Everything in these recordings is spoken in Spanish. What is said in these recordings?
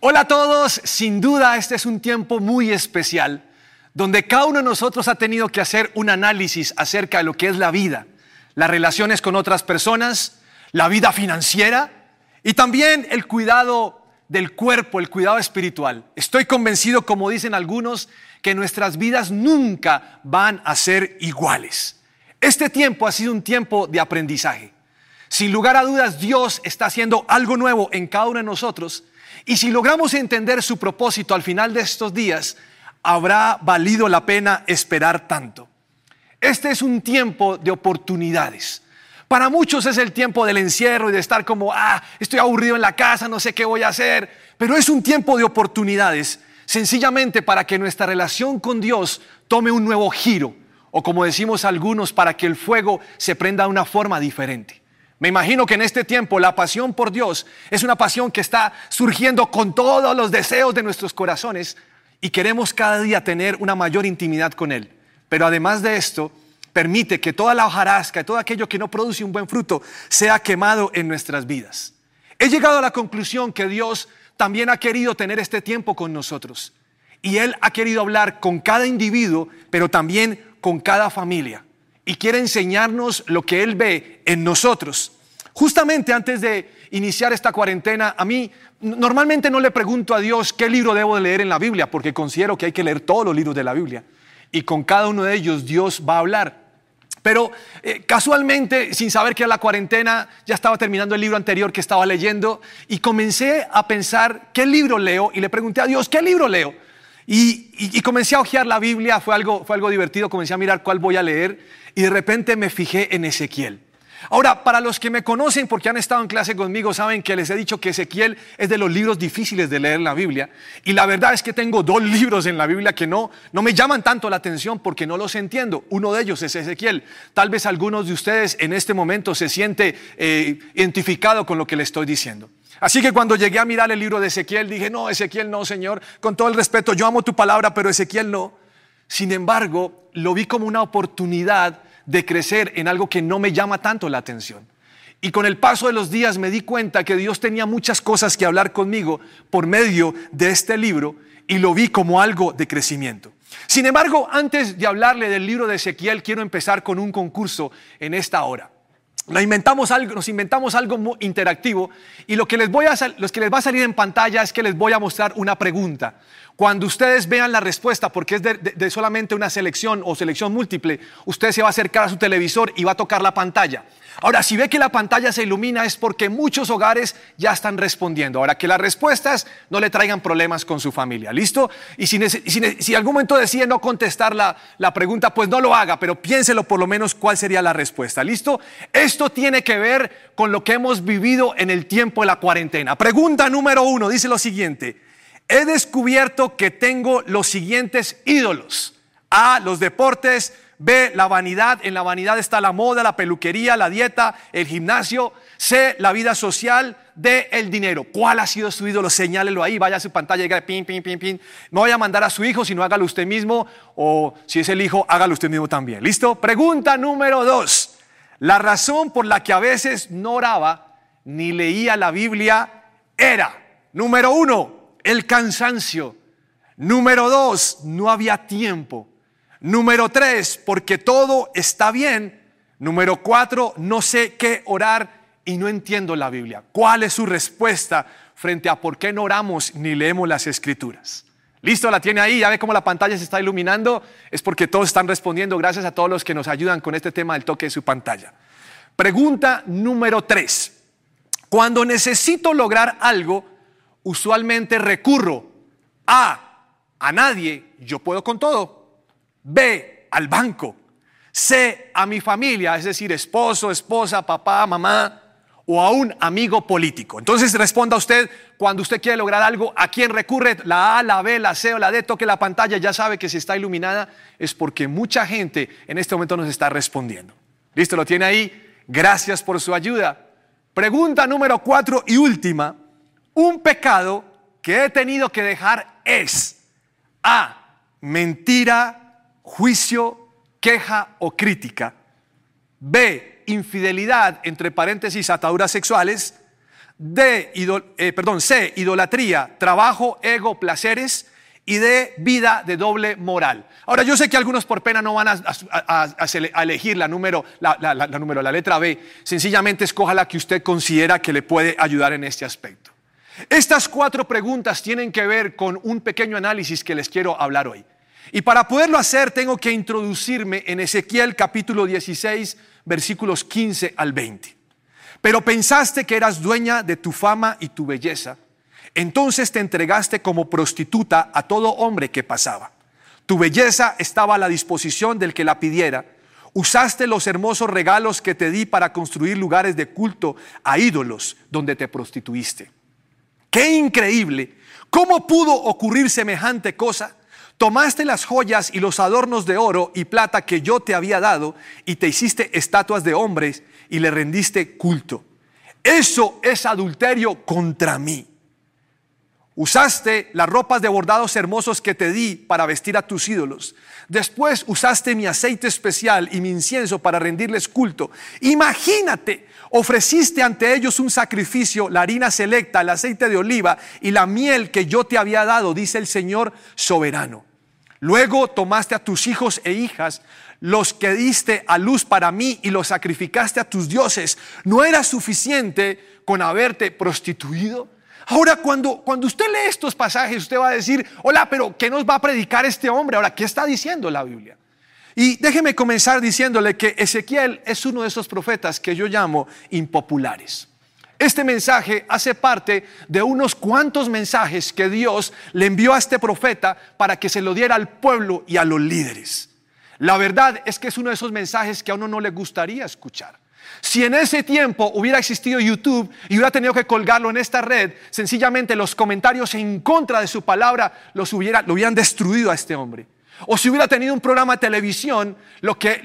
Hola a todos, sin duda este es un tiempo muy especial donde cada uno de nosotros ha tenido que hacer un análisis acerca de lo que es la vida, las relaciones con otras personas, la vida financiera y también el cuidado del cuerpo, el cuidado espiritual. Estoy convencido, como dicen algunos, que nuestras vidas nunca van a ser iguales. Este tiempo ha sido un tiempo de aprendizaje. Sin lugar a dudas, Dios está haciendo algo nuevo en cada uno de nosotros y si logramos entender su propósito al final de estos días, habrá valido la pena esperar tanto. Este es un tiempo de oportunidades. Para muchos es el tiempo del encierro y de estar como, ah, estoy aburrido en la casa, no sé qué voy a hacer, pero es un tiempo de oportunidades, sencillamente para que nuestra relación con Dios tome un nuevo giro, o como decimos algunos, para que el fuego se prenda de una forma diferente. Me imagino que en este tiempo la pasión por Dios es una pasión que está surgiendo con todos los deseos de nuestros corazones y queremos cada día tener una mayor intimidad con Él. Pero además de esto, permite que toda la hojarasca, todo aquello que no produce un buen fruto, sea quemado en nuestras vidas. He llegado a la conclusión que Dios también ha querido tener este tiempo con nosotros. Y Él ha querido hablar con cada individuo, pero también con cada familia y quiere enseñarnos lo que Él ve en nosotros. Justamente antes de iniciar esta cuarentena, a mí normalmente no le pregunto a Dios qué libro debo de leer en la Biblia, porque considero que hay que leer todos los libros de la Biblia. Y con cada uno de ellos Dios va a hablar. Pero eh, casualmente, sin saber que era la cuarentena, ya estaba terminando el libro anterior que estaba leyendo y comencé a pensar qué libro leo y le pregunté a Dios, ¿qué libro leo? Y, comencé a hojear la Biblia, fue algo, fue algo divertido, comencé a mirar cuál voy a leer y de repente me fijé en Ezequiel. Ahora, para los que me conocen porque han estado en clase conmigo, saben que les he dicho que Ezequiel es de los libros difíciles de leer en la Biblia. Y la verdad es que tengo dos libros en la Biblia que no, no me llaman tanto la atención porque no los entiendo. Uno de ellos es Ezequiel. Tal vez algunos de ustedes en este momento se siente eh, identificado con lo que le estoy diciendo. Así que cuando llegué a mirar el libro de Ezequiel, dije, no, Ezequiel no, Señor, con todo el respeto, yo amo tu palabra, pero Ezequiel no. Sin embargo, lo vi como una oportunidad de crecer en algo que no me llama tanto la atención. Y con el paso de los días me di cuenta que Dios tenía muchas cosas que hablar conmigo por medio de este libro y lo vi como algo de crecimiento. Sin embargo, antes de hablarle del libro de Ezequiel, quiero empezar con un concurso en esta hora. Nos inventamos algo, nos inventamos algo interactivo y lo que, les voy a, lo que les va a salir en pantalla es que les voy a mostrar una pregunta. Cuando ustedes vean la respuesta, porque es de, solamente una selección o selección múltiple, usted se va a acercar a su televisor y va a tocar la pantalla. Ahora, si ve que la pantalla se ilumina es porque muchos hogares ya están respondiendo. Ahora, que las respuestas no le traigan problemas con su familia. ¿Listo? Y si, si, algún momento decide no contestar la, la pregunta, pues no lo haga, pero piénselo por lo menos cuál sería la respuesta. ¿Listo? Esto tiene que ver con lo que hemos vivido en el tiempo de la cuarentena. Pregunta número uno dice lo siguiente he descubierto que tengo los siguientes ídolos. A, los deportes. B, la vanidad. En la vanidad está la moda, la peluquería, la dieta, el gimnasio. C, la vida social. D, el dinero. ¿Cuál ha sido su ídolo? Señálelo ahí, vaya a su pantalla y diga pin, pin, pin, pin. No voy a mandar a su hijo, sino hágalo usted mismo. O si es el hijo, hágalo usted mismo también. ¿Listo? Pregunta número dos. La razón por la que a veces no oraba ni leía la Biblia era, número uno, el cansancio. Número dos, no había tiempo. Número tres, porque todo está bien. Número cuatro, no sé qué orar y no entiendo la Biblia. ¿Cuál es su respuesta frente a por qué no oramos ni leemos las escrituras? Listo, la tiene ahí, ya ve cómo la pantalla se está iluminando. Es porque todos están respondiendo gracias a todos los que nos ayudan con este tema del toque de su pantalla. Pregunta número tres. Cuando necesito lograr algo, usualmente recurro a, a nadie, yo puedo con todo. B, al banco. C, a mi familia, es decir, esposo, esposa, papá, mamá o a un amigo político. Entonces responda usted cuando usted quiere lograr algo, ¿a quién recurre? La A, la B, la C o la D, toque la pantalla, ya sabe que si está iluminada es porque mucha gente en este momento nos está respondiendo. ¿Listo? ¿Lo tiene ahí? Gracias por su ayuda. Pregunta número cuatro y última. Un pecado que he tenido que dejar es A, mentira, juicio, queja o crítica. B, infidelidad, entre paréntesis, ataduras sexuales. D, eh, perdón, C, idolatría, trabajo, ego, placeres y D, vida de doble moral. Ahora, yo sé que algunos por pena no van a, elegir la número, la, número, la letra B. Sencillamente escoja la que usted considera que le puede ayudar en este aspecto. Estas cuatro preguntas tienen que ver con un pequeño análisis que les quiero hablar hoy. Y para poderlo hacer tengo que introducirme en Ezequiel capítulo 16, versículos 15 al 20. Pero pensaste que eras dueña de tu fama y tu belleza. Entonces te entregaste como prostituta a todo hombre que pasaba. Tu belleza estaba a la disposición del que la pidiera. Usaste los hermosos regalos que te di para construir lugares de culto a ídolos donde te prostituiste. Qué increíble. ¿Cómo pudo ocurrir semejante cosa? Tomaste las joyas y los adornos de oro y plata que yo te había dado y te hiciste estatuas de hombres y le rendiste culto. Eso es adulterio contra mí. Usaste las ropas de bordados hermosos que te di para vestir a tus ídolos. Después usaste mi aceite especial y mi incienso para rendirles culto. Imagínate, ofreciste ante ellos un sacrificio, la harina selecta, el aceite de oliva y la miel que yo te había dado, dice el Señor soberano. Luego tomaste a tus hijos e hijas, los que diste a luz para mí y los sacrificaste a tus dioses. ¿No era suficiente con haberte prostituido? Ahora, cuando, cuando usted lee estos pasajes, usted va a decir, hola, pero ¿qué nos va a predicar este hombre? Ahora, ¿qué está diciendo la Biblia? Y déjeme comenzar diciéndole que Ezequiel es uno de esos profetas que yo llamo impopulares. Este mensaje hace parte de unos cuantos mensajes que Dios le envió a este profeta para que se lo diera al pueblo y a los líderes. La verdad es que es uno de esos mensajes que a uno no le gustaría escuchar. Si en ese tiempo hubiera existido YouTube y hubiera tenido que colgarlo en esta red, sencillamente los comentarios en contra de su palabra los lo hubieran destruido a este hombre. O si hubiera tenido un programa de televisión, lo que,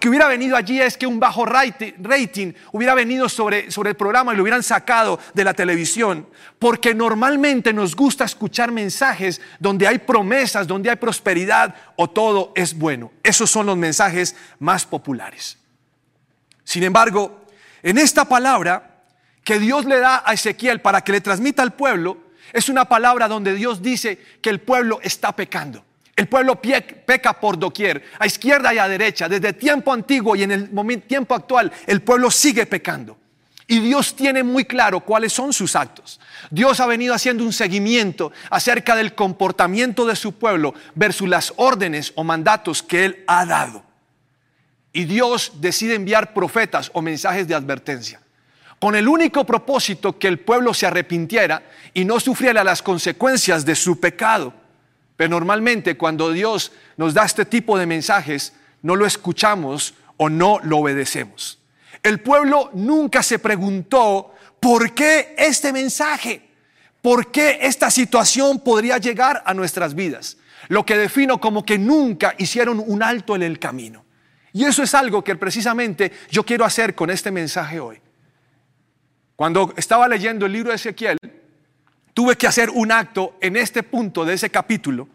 que hubiera venido allí es que un bajo rating hubiera venido sobre, sobre el programa y lo hubieran sacado de la televisión. Porque normalmente nos gusta escuchar mensajes donde hay promesas, donde hay prosperidad o todo es bueno. Esos son los mensajes más populares. Sin embargo, en esta palabra que Dios le da a Ezequiel para que le transmita al pueblo, es una palabra donde Dios dice que el pueblo está pecando. El pueblo peca por doquier, a izquierda y a derecha, desde tiempo antiguo y en el tiempo actual, el pueblo sigue pecando. Y Dios tiene muy claro cuáles son sus actos. Dios ha venido haciendo un seguimiento acerca del comportamiento de su pueblo versus las órdenes o mandatos que Él ha dado. Y Dios decide enviar profetas o mensajes de advertencia con el único propósito que el pueblo se arrepintiera y no sufriera las consecuencias de su pecado. Pero normalmente cuando Dios nos da este tipo de mensajes, no lo escuchamos o no lo obedecemos. El pueblo nunca se preguntó por qué este mensaje, por qué esta situación podría llegar a nuestras vidas. Lo que defino como que nunca hicieron un alto en el camino. Y eso es algo que precisamente yo quiero hacer con este mensaje hoy. Cuando estaba leyendo el libro de Ezequiel, tuve que hacer un acto en este punto de ese capítulo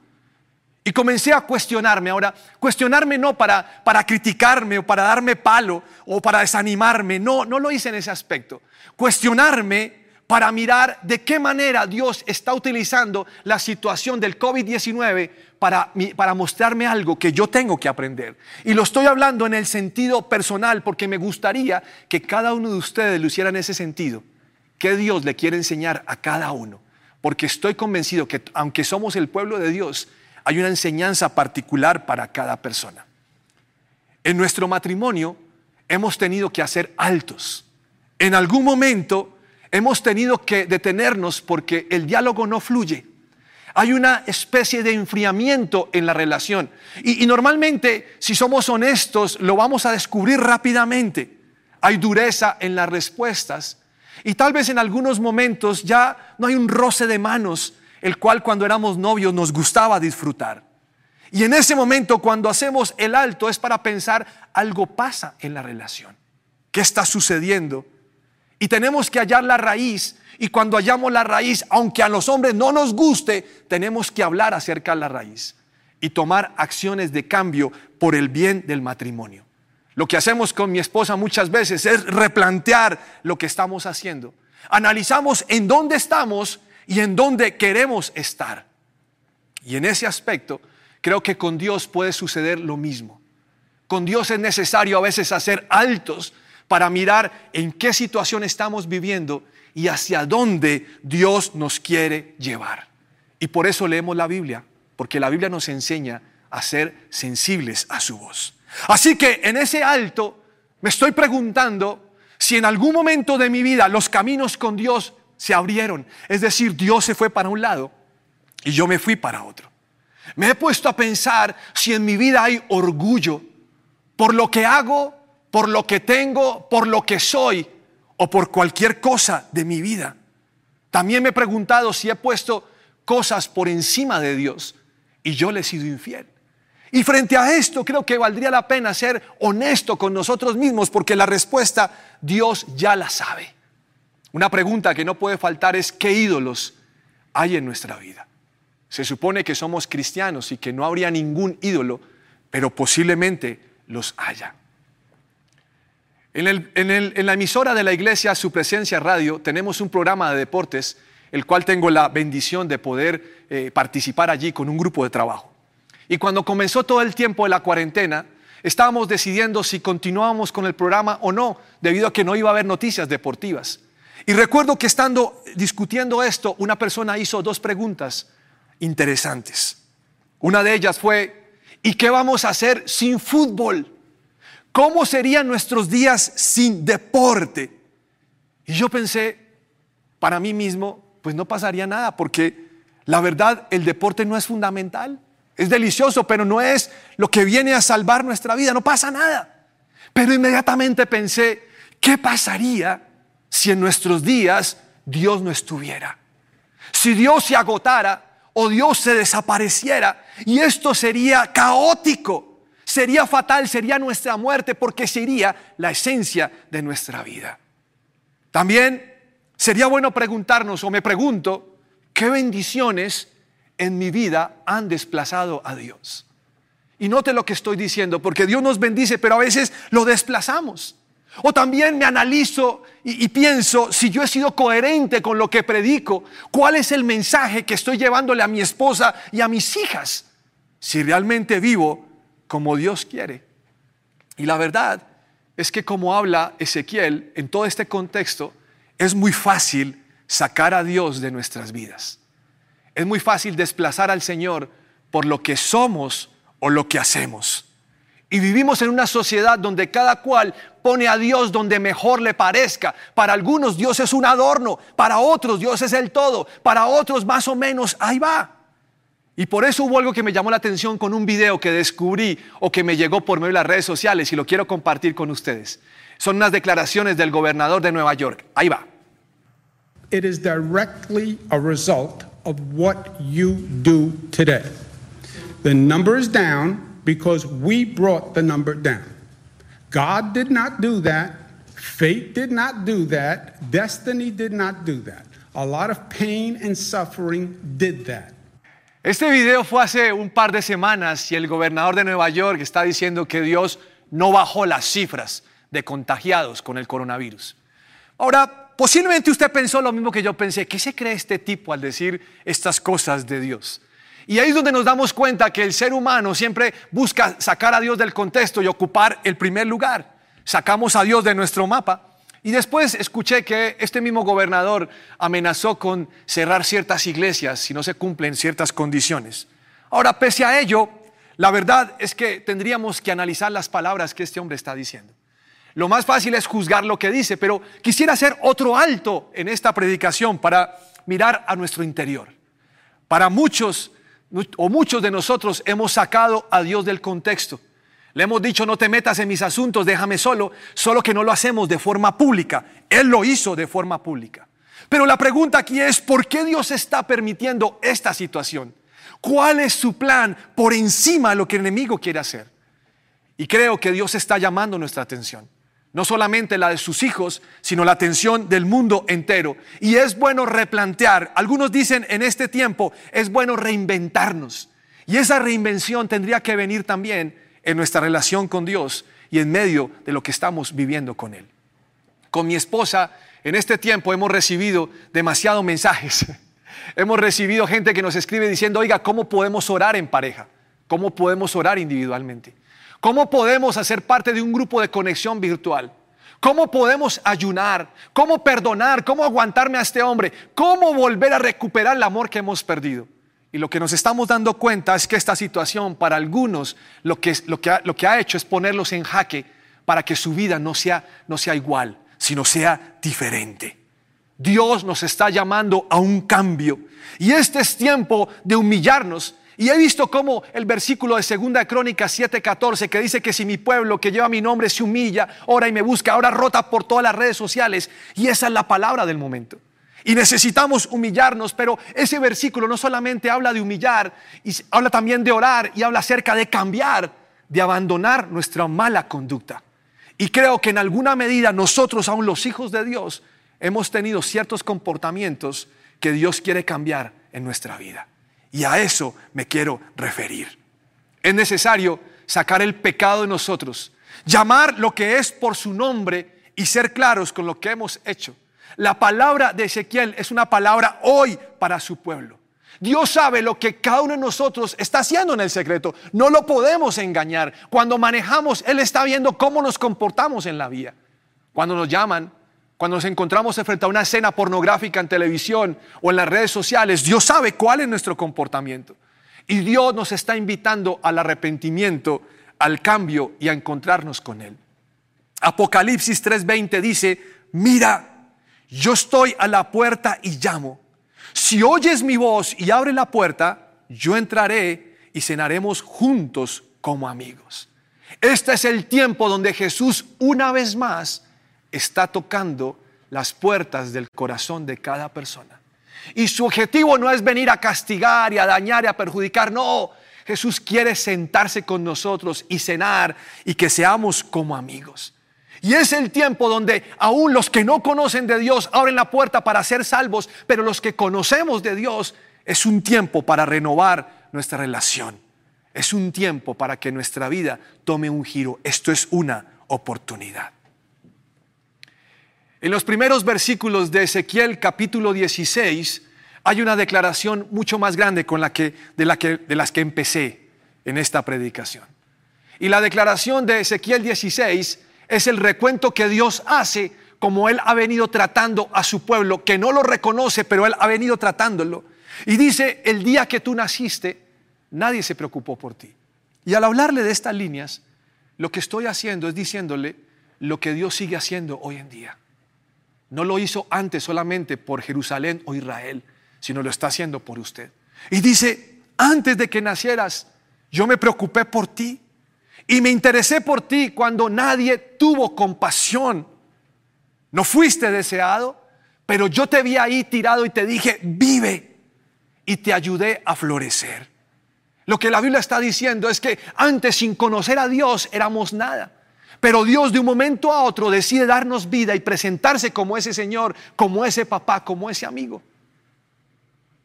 y comencé a cuestionarme. Ahora, cuestionarme no para, para criticarme o para darme palo o para desanimarme, no, no lo hice en ese aspecto. Cuestionarme para mirar de qué manera Dios está utilizando la situación del COVID-19 para, para mostrarme algo que yo tengo que aprender. Y lo estoy hablando en el sentido personal porque me gustaría que cada uno de ustedes lo hiciera en ese sentido. ¿Qué Dios le quiere enseñar a cada uno? Porque estoy convencido que aunque somos el pueblo de Dios, hay una enseñanza particular para cada persona. En nuestro matrimonio hemos tenido que hacer altos. En algún momento hemos tenido que detenernos porque el diálogo no fluye. Hay una especie de enfriamiento en la relación. Y, normalmente, si somos honestos, lo vamos a descubrir rápidamente. Hay dureza en las respuestas. Y tal vez en algunos momentos ya no hay un roce de manos, el cual cuando éramos novios nos gustaba disfrutar. Y en ese momento, cuando hacemos el alto, es para pensar, algo pasa en la relación. ¿Qué está sucediendo? Y tenemos que hallar la raíz. Y cuando hallamos la raíz, aunque a los hombres no nos guste, tenemos que hablar acerca de la raíz y tomar acciones de cambio por el bien del matrimonio. Lo que hacemos con mi esposa muchas veces es replantear lo que estamos haciendo. Analizamos en dónde estamos y en dónde queremos estar. Y en ese aspecto, creo que con Dios puede suceder lo mismo. Con Dios es necesario a veces hacer altos para mirar en qué situación estamos viviendo y hacia dónde Dios nos quiere llevar. Y por eso leemos la Biblia, porque la Biblia nos enseña a ser sensibles a su voz. Así que en ese alto me estoy preguntando si en algún momento de mi vida los caminos con Dios se abrieron. Es decir, Dios se fue para un lado y yo me fui para otro. Me he puesto a pensar si en mi vida hay orgullo por lo que hago, por lo que tengo, por lo que soy o por cualquier cosa de mi vida. También me he preguntado si he puesto cosas por encima de Dios y yo le he sido infiel. Y frente a esto creo que valdría la pena ser honesto con nosotros mismos porque la respuesta Dios ya la sabe. Una pregunta que no puede faltar es ¿qué ídolos hay en nuestra vida? Se supone que somos cristianos y que no habría ningún ídolo, pero posiblemente los haya. En, la emisora de la iglesia Su Presencia Radio tenemos un programa de deportes, el cual tengo la bendición de poder eh, participar allí con un grupo de trabajo. Y cuando comenzó todo el tiempo de la cuarentena, estábamos decidiendo si continuábamos con el programa o no, debido a que no iba a haber noticias deportivas. Y recuerdo que estando discutiendo esto, una persona hizo dos preguntas interesantes. Una de ellas fue, ¿y qué vamos a hacer sin fútbol? ¿Cómo serían nuestros días sin deporte? Y yo pensé, para mí mismo, pues no pasaría nada, porque la verdad, el deporte no es fundamental. Es delicioso, pero no es lo que viene a salvar nuestra vida, no pasa nada. Pero inmediatamente pensé, ¿qué pasaría si en nuestros días Dios no estuviera? Si Dios se agotara o Dios se desapareciera, y esto sería caótico, sería fatal, sería nuestra muerte, porque sería la esencia de nuestra vida. También sería bueno preguntarnos, o me pregunto, ¿qué bendiciones en mi vida han desplazado a Dios. Y note lo que estoy diciendo, porque Dios nos bendice, pero a veces lo desplazamos. O también me analizo y, pienso si yo he sido coherente con lo que predico, cuál es el mensaje que estoy llevándole a mi esposa y a mis hijas, si realmente vivo como Dios quiere. Y la verdad es que como habla Ezequiel en todo este contexto, es muy fácil sacar a Dios de nuestras vidas. Es muy fácil desplazar al Señor por lo que somos o lo que hacemos. Y vivimos en una sociedad donde cada cual pone a Dios donde mejor le parezca. Para algunos Dios es un adorno, para otros Dios es el todo, para otros más o menos ahí va. Y por eso hubo algo que me llamó la atención con un video que descubrí o que me llegó por medio de las redes sociales y lo quiero compartir con ustedes. Son unas declaraciones del gobernador de Nueva York. Ahí va. It is directly a result of what you do today. The number is down because we brought the number down. God did not do that. Fate did not do that. Destiny did not do that. A lot of pain and suffering did that. Este video fue hace un par de semanas y el gobernador de Nueva York está diciendo que Dios no bajó las cifras de contagiados con el coronavirus. Ahora, posiblemente usted pensó lo mismo que yo pensé. ¿Qué se cree este tipo al decir estas cosas de Dios? Y ahí es donde nos damos cuenta que el ser humano siempre busca sacar a Dios del contexto y ocupar el primer lugar. Sacamos a Dios de nuestro mapa. Y después escuché que este mismo gobernador amenazó con cerrar ciertas iglesias si no se cumplen ciertas condiciones. Ahora, pese a ello, la verdad es que tendríamos que analizar las palabras que este hombre está diciendo. Lo más fácil es juzgar lo que dice, pero quisiera hacer otro alto en esta predicación para mirar a nuestro interior. Para muchos o muchos de nosotros hemos sacado a Dios del contexto. Le hemos dicho, no te metas en mis asuntos, déjame solo, solo que no lo hacemos de forma pública. Él lo hizo de forma pública. Pero la pregunta aquí es, ¿por qué Dios está permitiendo esta situación? ¿Cuál es su plan por encima de lo que el enemigo quiere hacer? Y creo que Dios está llamando nuestra atención no solamente la de sus hijos, sino la atención del mundo entero. Y es bueno replantear, algunos dicen en este tiempo, es bueno reinventarnos. Y esa reinvención tendría que venir también en nuestra relación con Dios y en medio de lo que estamos viviendo con Él. Con mi esposa En este tiempo hemos recibido demasiados mensajes. hemos recibido gente que nos escribe diciendo, oiga, ¿cómo podemos orar en pareja? ¿Cómo podemos orar individualmente? ¿Cómo podemos hacer parte de un grupo de conexión virtual? ¿Cómo podemos ayunar? ¿Cómo perdonar? ¿Cómo aguantarme a este hombre? ¿Cómo volver a recuperar el amor que hemos perdido? Y lo que nos estamos dando cuenta es que esta situación para algunos lo que, lo que, ha, lo que ha hecho es ponerlos en jaque para que su vida no sea, no sea igual, sino sea diferente. Dios nos está llamando a un cambio. Y este es tiempo de humillarnos. Y he visto cómo el versículo de Segunda Crónica 7:14 que dice que si mi pueblo que lleva mi nombre se humilla, ora y me busca, ahora rota por todas las redes sociales. Y esa es la palabra del momento. Y necesitamos humillarnos, pero ese versículo no solamente habla de humillar, y habla también de orar y habla acerca de cambiar, de abandonar nuestra mala conducta. Y creo que en alguna medida nosotros, aún los hijos de Dios, hemos tenido ciertos comportamientos que Dios quiere cambiar en nuestra vida. Y a eso me quiero referir. Es necesario sacar el pecado de nosotros, llamar lo que es por su nombre y ser claros con lo que hemos hecho. La palabra de Ezequiel es una palabra hoy para su pueblo. Dios sabe lo que cada uno de nosotros está haciendo en el secreto. No lo podemos engañar. Cuando manejamos, Él está viendo cómo nos comportamos en la vía. Cuando nos llaman, cuando nos encontramos frente a una escena pornográfica en televisión o en las redes sociales, Dios sabe cuál es nuestro comportamiento. Y Dios nos está invitando al arrepentimiento, al cambio y a encontrarnos con Él. Apocalipsis 3:20 dice, mira, yo estoy a la puerta y llamo. Si oyes mi voz y abres la puerta, yo entraré y cenaremos juntos como amigos. Este es el tiempo donde Jesús una vez más está tocando las puertas del corazón de cada persona. Y su objetivo no es venir a castigar y a dañar y a perjudicar, no. Jesús quiere sentarse con nosotros y cenar y que seamos como amigos. Y es el tiempo donde aún los que no conocen de Dios abren la puerta para ser salvos, pero los que conocemos de Dios es un tiempo para renovar nuestra relación. Es un tiempo para que nuestra vida tome un giro. Esto es una oportunidad. En los primeros versículos de Ezequiel capítulo 16 hay una declaración mucho más grande con la que, de, la de las que empecé en esta predicación. Y la declaración de Ezequiel 16 es el recuento que Dios hace como Él ha venido tratando a su pueblo, que no lo reconoce, pero Él ha venido tratándolo. Y dice, el día que tú naciste, nadie se preocupó por ti. Y al hablarle de estas líneas, lo que estoy haciendo es diciéndole lo que Dios sigue haciendo hoy en día. No lo hizo antes solamente por Jerusalén o Israel, sino lo está haciendo por usted. Y dice, antes de que nacieras, yo me preocupé por ti. Y me interesé por ti cuando nadie tuvo compasión. No fuiste deseado, pero yo te vi ahí tirado y te dije, vive. Y te ayudé a florecer. Lo que la Biblia está diciendo es que antes sin conocer a Dios éramos nada. Pero Dios de un momento a otro decide darnos vida y presentarse como ese Señor, como ese papá, como ese amigo.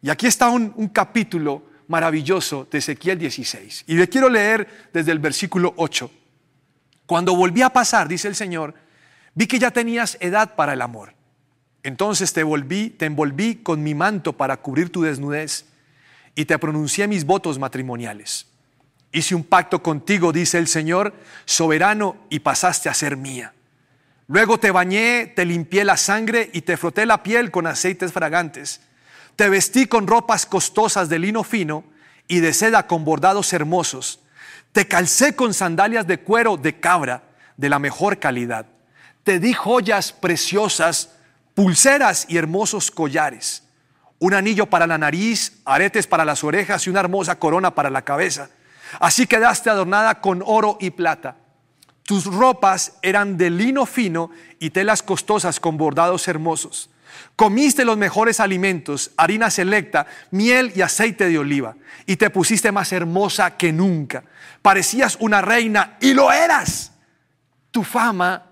Y aquí está un, capítulo maravilloso de Ezequiel 16. Y le quiero leer desde el versículo 8. Cuando volví a pasar, dice el Señor, vi que ya tenías edad para el amor. Entonces te volví, te envolví con mi manto para cubrir tu desnudez y te pronuncié mis votos matrimoniales. Hice un pacto contigo, dice el Señor, soberano, y pasaste a ser mía. Luego te bañé, te limpié la sangre y te froté la piel con aceites fragantes. Te vestí con ropas costosas de lino fino y de seda con bordados hermosos. Te calcé con sandalias de cuero de cabra de la mejor calidad. Te di joyas preciosas, pulseras y hermosos collares. Un anillo para la nariz, aretes para las orejas y una hermosa corona para la cabeza. Así quedaste adornada con oro y plata. Tus ropas eran de lino fino y telas costosas con bordados hermosos. Comiste los mejores alimentos, harina selecta, miel y aceite de oliva, y te pusiste más hermosa que nunca. Parecías una reina y lo eras. Tu fama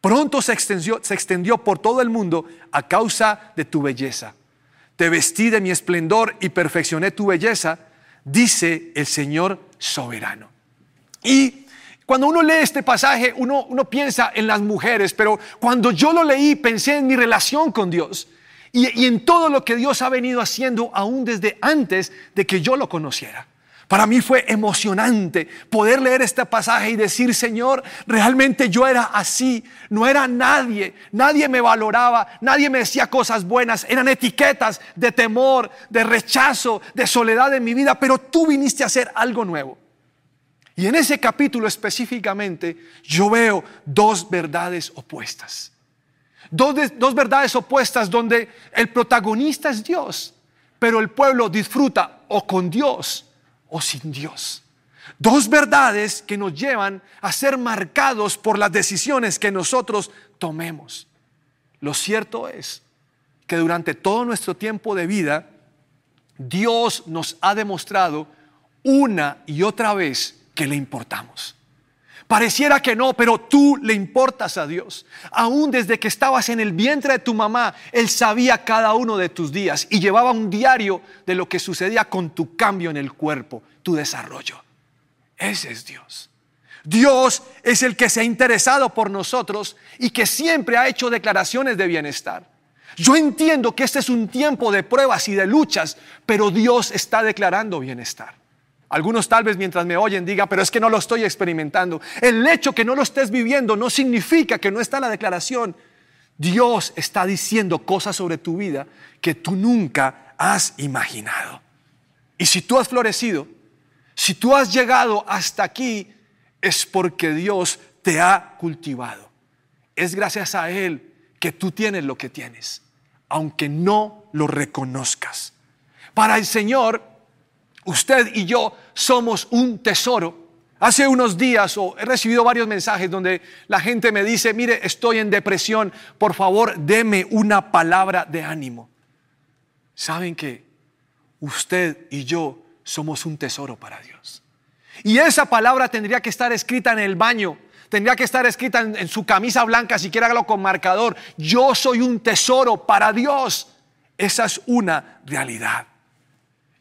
pronto se extendió, se extendió por todo el mundo a causa de tu belleza. Te vestí de mi esplendor y perfeccioné tu belleza, dice el Señor soberano. Y Cuando uno lee este pasaje, uno, uno piensa en las mujeres, pero cuando yo lo leí pensé en mi relación con Dios y, y en todo lo que Dios ha venido haciendo aún desde antes de que yo lo conociera. Para mí fue emocionante poder leer este pasaje y decir, Señor, realmente yo era así, no era nadie, nadie me valoraba, nadie me decía cosas buenas, eran etiquetas de temor, de rechazo, de soledad en mi vida, pero tú viniste a hacer algo nuevo. Y en ese capítulo específicamente yo veo dos verdades opuestas. Dos, dos verdades opuestas donde el protagonista es Dios, pero el pueblo disfruta o con Dios o sin Dios. Dos verdades que nos llevan a ser marcados por las decisiones que nosotros tomemos. Lo cierto es que durante todo nuestro tiempo de vida, Dios nos ha demostrado una y otra vez que le importamos. Pareciera que no, pero tú le importas a Dios. Aún desde que estabas en el vientre de tu mamá, Él sabía cada uno de tus días y llevaba un diario de lo que sucedía con tu cambio en el cuerpo, tu desarrollo. Ese es Dios. Dios es el que se ha interesado por nosotros y que siempre ha hecho declaraciones de bienestar. Yo entiendo que este es un tiempo de pruebas y de luchas, pero Dios está declarando bienestar. Algunos tal vez mientras me oyen digan, pero es que no lo estoy experimentando. El hecho que no lo estés viviendo no significa que no está la declaración. Dios está diciendo cosas sobre tu vida que tú nunca has imaginado. Y si tú has florecido, si tú has llegado hasta aquí, es porque Dios te ha cultivado. Es gracias a Él que tú tienes lo que tienes, aunque no lo reconozcas. Para el Señor, usted y yo somos un tesoro. Hace unos días he recibido varios mensajes donde la gente me dice, mire, estoy en depresión, por favor, deme una palabra de ánimo. ¿Saben que usted y yo somos un tesoro para Dios? Y esa palabra tendría que estar escrita en el baño, tendría que estar escrita en, en su camisa blanca, si quiere hágalo con marcador. Yo soy un tesoro para Dios. Esa es una realidad.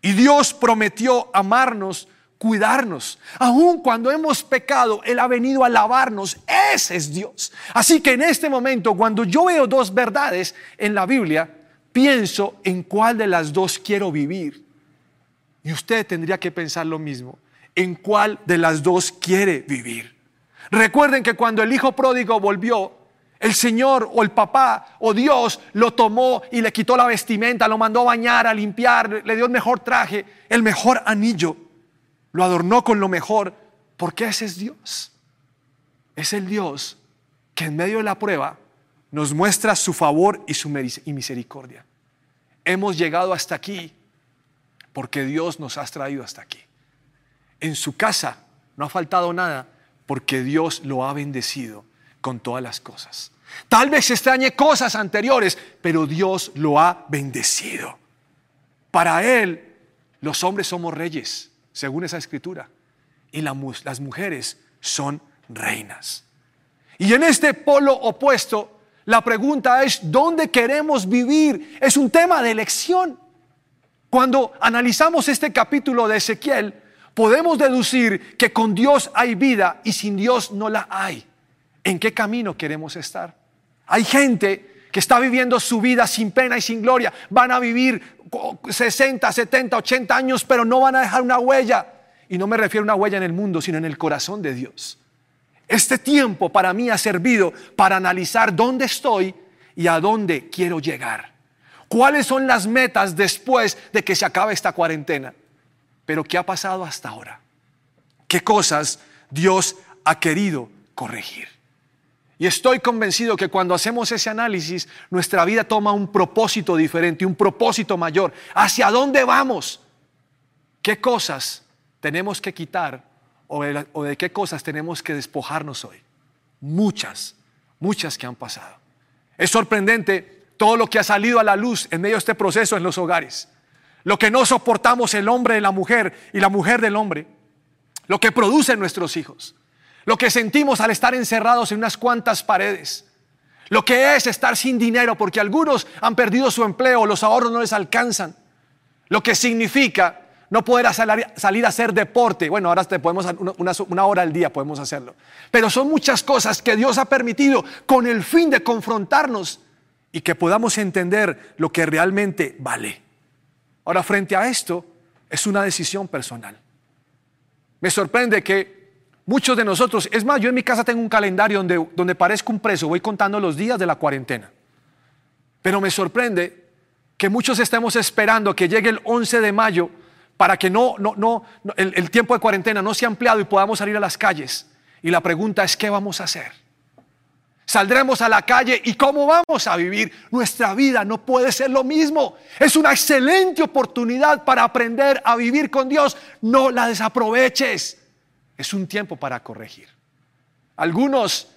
Y Dios prometió amarnos, cuidarnos. Aun cuando hemos pecado, Él ha venido a lavarnos. Ese es Dios. Así que en este momento, cuando yo veo dos verdades en la Biblia, pienso en cuál de las dos quiero vivir. Y usted tendría que pensar lo mismo. ¿En cuál de las dos quiere vivir? Recuerden que cuando el hijo pródigo volvió, el Señor o el papá o Dios lo tomó y le quitó la vestimenta, lo mandó a bañar, a limpiar, le dio el mejor traje, el mejor anillo, lo adornó con lo mejor, porque ese es Dios. Es el Dios que en medio de la prueba nos muestra su favor y su misericordia. Hemos llegado hasta aquí porque Dios nos ha traído hasta aquí. En su casa no ha faltado nada porque Dios lo ha bendecido con todas las cosas. Tal vez extrañe cosas anteriores, pero Dios lo ha bendecido. Para Él, los hombres somos reyes, según esa escritura, y las mujeres son reinas. Y en este polo opuesto, la pregunta es, ¿dónde queremos vivir? Es un tema de elección. Cuando analizamos este capítulo de Ezequiel, podemos deducir que con Dios hay vida y sin Dios no la hay. ¿En qué camino queremos estar? Hay gente que está viviendo su vida sin pena y sin gloria. Van a vivir 60, 70, 80 años, pero no van a dejar una huella. Y no me refiero a una huella en el mundo, sino en el corazón de Dios. Este tiempo para mí ha servido para analizar dónde estoy y a dónde quiero llegar. ¿Cuáles son las metas después de que se acabe esta cuarentena? Pero ¿qué ha pasado hasta ahora? ¿Qué cosas Dios ha querido corregir? Y estoy convencido que cuando hacemos ese análisis, nuestra vida toma un propósito diferente, un propósito mayor. ¿Hacia dónde vamos? ¿Qué cosas tenemos que quitar o de, qué cosas tenemos que despojarnos hoy? Muchas, muchas que han pasado. Es sorprendente todo lo que ha salido a la luz en medio de este proceso en los hogares. Lo que no soportamos el hombre de la mujer y la mujer del hombre. Lo que producen nuestros hijos lo que sentimos al estar encerrados en unas cuantas paredes, lo que es estar sin dinero porque algunos han perdido su empleo, los ahorros no les alcanzan, lo que significa no poder salir a hacer deporte. Bueno, ahora te podemos una, una hora al día podemos hacerlo. Pero son muchas cosas que Dios ha permitido con el fin de confrontarnos y que podamos entender lo que realmente vale. Ahora, frente a esto, es una decisión personal. Me sorprende que muchos de nosotros, es más, yo en mi casa tengo un calendario donde, donde parezco un preso, voy contando los días de la cuarentena. Pero me sorprende que muchos estemos esperando que llegue el 11 de mayo para que no, no, no, el, el tiempo de cuarentena no sea ampliado y podamos salir a las calles. Y la pregunta es, ¿qué vamos a hacer? Saldremos a la calle y cómo vamos a vivir. Nuestra vida no puede ser lo mismo. Es una excelente oportunidad para aprender a vivir con Dios. No la desaproveches. Es un tiempo para corregir. Algunos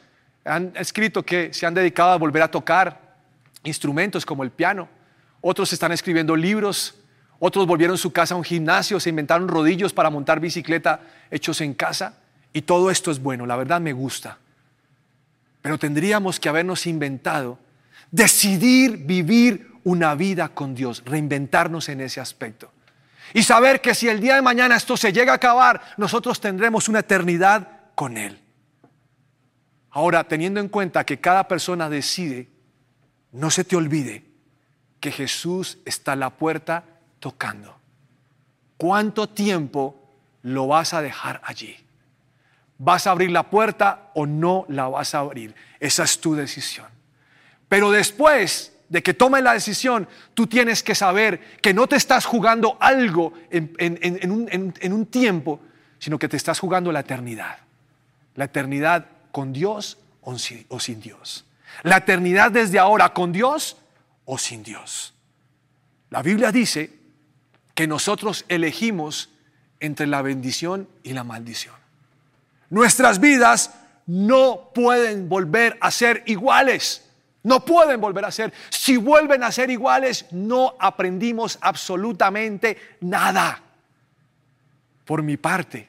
han escrito que se han dedicado a volver a tocar instrumentos como el piano. Otros están escribiendo libros. Otros volvieron su casa a un gimnasio, se inventaron rodillos para montar bicicleta hechos en casa. Y todo esto es bueno, la verdad me gusta. Pero tendríamos que habernos inventado, decidir vivir una vida con Dios, reinventarnos en ese aspecto. Y saber que si el día de mañana esto se llega a acabar, nosotros tendremos una eternidad con Él. Ahora, teniendo en cuenta que cada persona decide, no se te olvide que Jesús está a la puerta tocando. ¿Cuánto tiempo lo vas a dejar allí? ¿Vas a abrir la puerta o no la vas a abrir? Esa es tu decisión. Pero después de que tomes la decisión, tú tienes que saber que no te estás jugando algo en, un, tiempo, sino que te estás jugando la eternidad. La eternidad con Dios o sin Dios. La eternidad desde ahora con Dios o sin Dios. La Biblia dice que nosotros elegimos entre la bendición y la maldición. Nuestras vidas no pueden volver a ser iguales. No pueden volver a ser. Si vuelven a ser iguales, no aprendimos absolutamente nada. Por mi parte,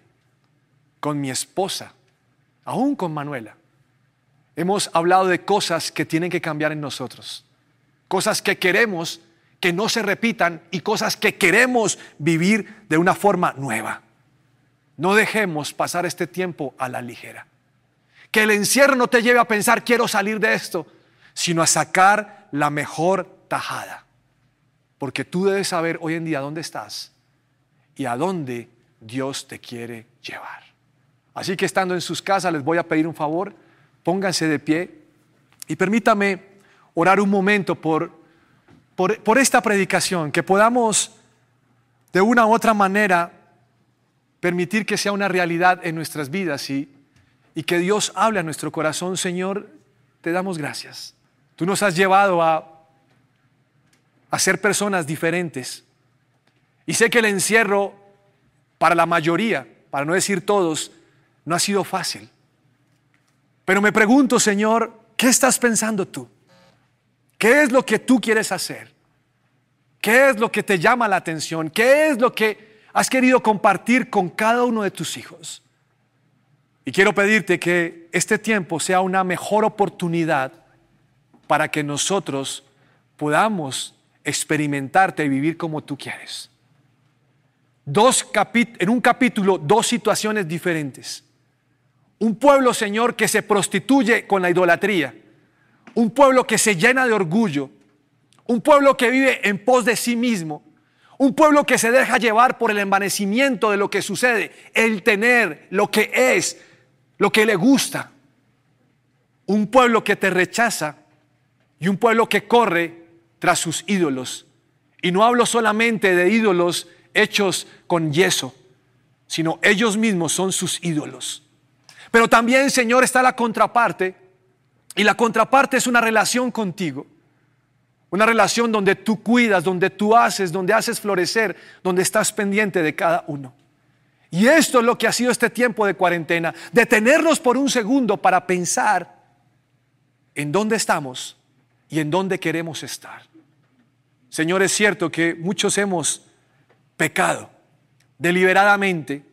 con mi esposa, aún con Manuela, hemos hablado de cosas que tienen que cambiar en nosotros. Cosas que queremos que no se repitan y cosas que queremos vivir de una forma nueva. No dejemos pasar este tiempo a la ligera. Que el encierro no te lleve a pensar quiero salir de esto, sino a sacar la mejor tajada. Porque tú debes saber hoy en día dónde estás y a dónde Dios te quiere llevar. Así que estando en sus casas les voy a pedir un favor, pónganse de pie y permítame orar un momento por, por, esta predicación, que podamos de una u otra manera permitir que sea una realidad en nuestras vidas y, y que Dios hable a nuestro corazón, Señor, te damos gracias. Tú nos has llevado a, a ser personas diferentes. Y sé que el encierro para la mayoría, para no decir todos, no ha sido fácil. Pero me pregunto, Señor, ¿qué estás pensando tú? ¿Qué es lo que tú quieres hacer? ¿Qué es lo que te llama la atención? ¿Qué es lo que has querido compartir con cada uno de tus hijos. Y quiero pedirte que este tiempo sea una mejor oportunidad para que nosotros podamos experimentarte y vivir como tú quieres. Dos en un capítulo, dos situaciones diferentes. Un pueblo, Señor, que se prostituye con la idolatría. Un pueblo que se llena de orgullo. Un pueblo que vive en pos de sí mismo. Un pueblo que se deja llevar por el envanecimiento de lo que sucede, el tener lo que es, lo que le gusta. Un pueblo que te rechaza y un pueblo que corre tras sus ídolos. Y no hablo solamente de ídolos hechos con yeso, sino ellos mismos son sus ídolos. Pero también, Señor, está la contraparte, y la contraparte es una relación contigo una relación donde tú cuidas, donde tú haces, donde haces florecer, donde estás pendiente de cada uno. Y esto es lo que ha sido este tiempo de cuarentena, detenernos por un segundo para pensar en dónde estamos y en dónde queremos estar. Señor, es cierto que muchos hemos pecado deliberadamente,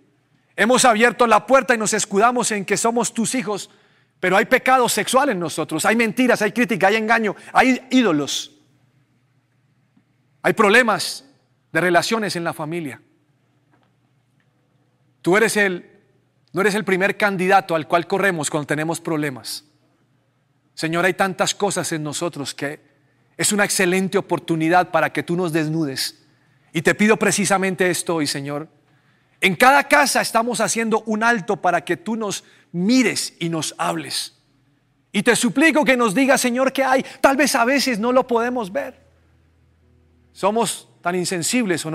hemos abierto la puerta y nos escudamos en que somos tus hijos, pero hay pecado sexual en nosotros, hay mentiras, hay crítica, hay engaño, hay ídolos. Hay problemas de relaciones en la familia. Tú eres el, no eres el primer candidato al cual corremos cuando tenemos problemas. Señor, hay tantas cosas en nosotros que es una excelente oportunidad para que tú nos desnudes. Y te pido precisamente esto hoy, Señor. En cada casa estamos haciendo un alto para que tú nos mires y nos hables. Y te suplico que nos digas, Señor, que hay. Tal vez a veces no lo podemos ver. Somos tan insensibles o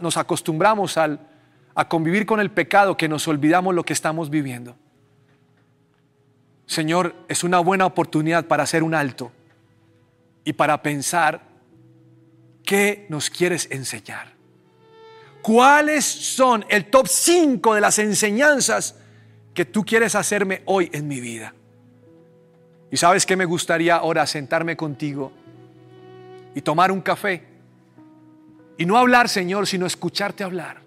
nos acostumbramos al, a convivir con el pecado que nos olvidamos lo que estamos viviendo. Señor, es una buena oportunidad para hacer un alto y para pensar qué nos quieres enseñar. ¿Cuáles son el top 5 de las enseñanzas que tú quieres hacerme hoy en mi vida? Y sabes que me gustaría ahora sentarme contigo y tomar un café y no hablar, Señor, sino escucharte hablar.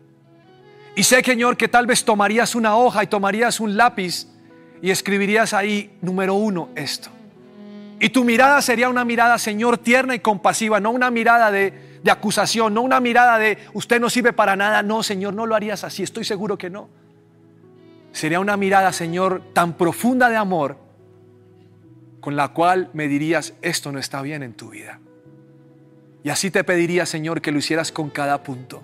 Y sé, Señor, que tal vez tomarías una hoja y tomarías un lápiz y escribirías ahí, número uno, esto. Y tu mirada sería una mirada, Señor, tierna y compasiva, no una mirada de, de acusación, no una mirada de usted no sirve para nada. No, Señor, no lo harías así, estoy seguro que no. Sería una mirada, Señor, tan profunda de amor con la cual me dirías, esto no está bien en tu vida. Y así te pediría, Señor, que lo hicieras con cada punto.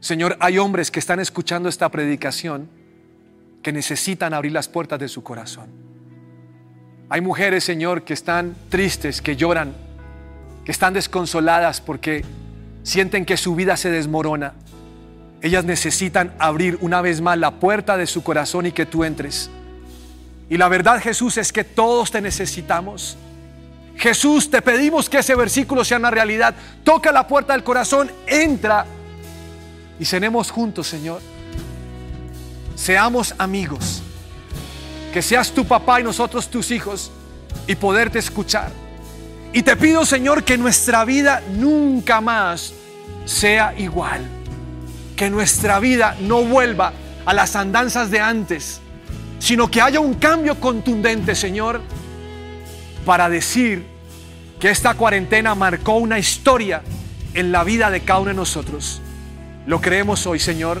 Señor, hay hombres que están escuchando esta predicación que necesitan abrir las puertas de su corazón. Hay mujeres, Señor, que están tristes, que lloran, que están desconsoladas porque sienten que su vida se desmorona. Ellas necesitan abrir una vez más la puerta de su corazón y que tú entres. Y la verdad, Jesús, es que todos te necesitamos. Jesús, te pedimos que ese versículo sea una realidad. Toca la puerta del corazón, entra y cenemos juntos, Señor. Seamos amigos. Que seas tu papá y nosotros tus hijos y poderte escuchar. Y te pido, Señor, que nuestra vida nunca más sea igual. Que nuestra vida no vuelva a las andanzas de antes sino que haya un cambio contundente, Señor, para decir que esta cuarentena marcó una historia en la vida de cada uno de nosotros. Lo creemos hoy, Señor,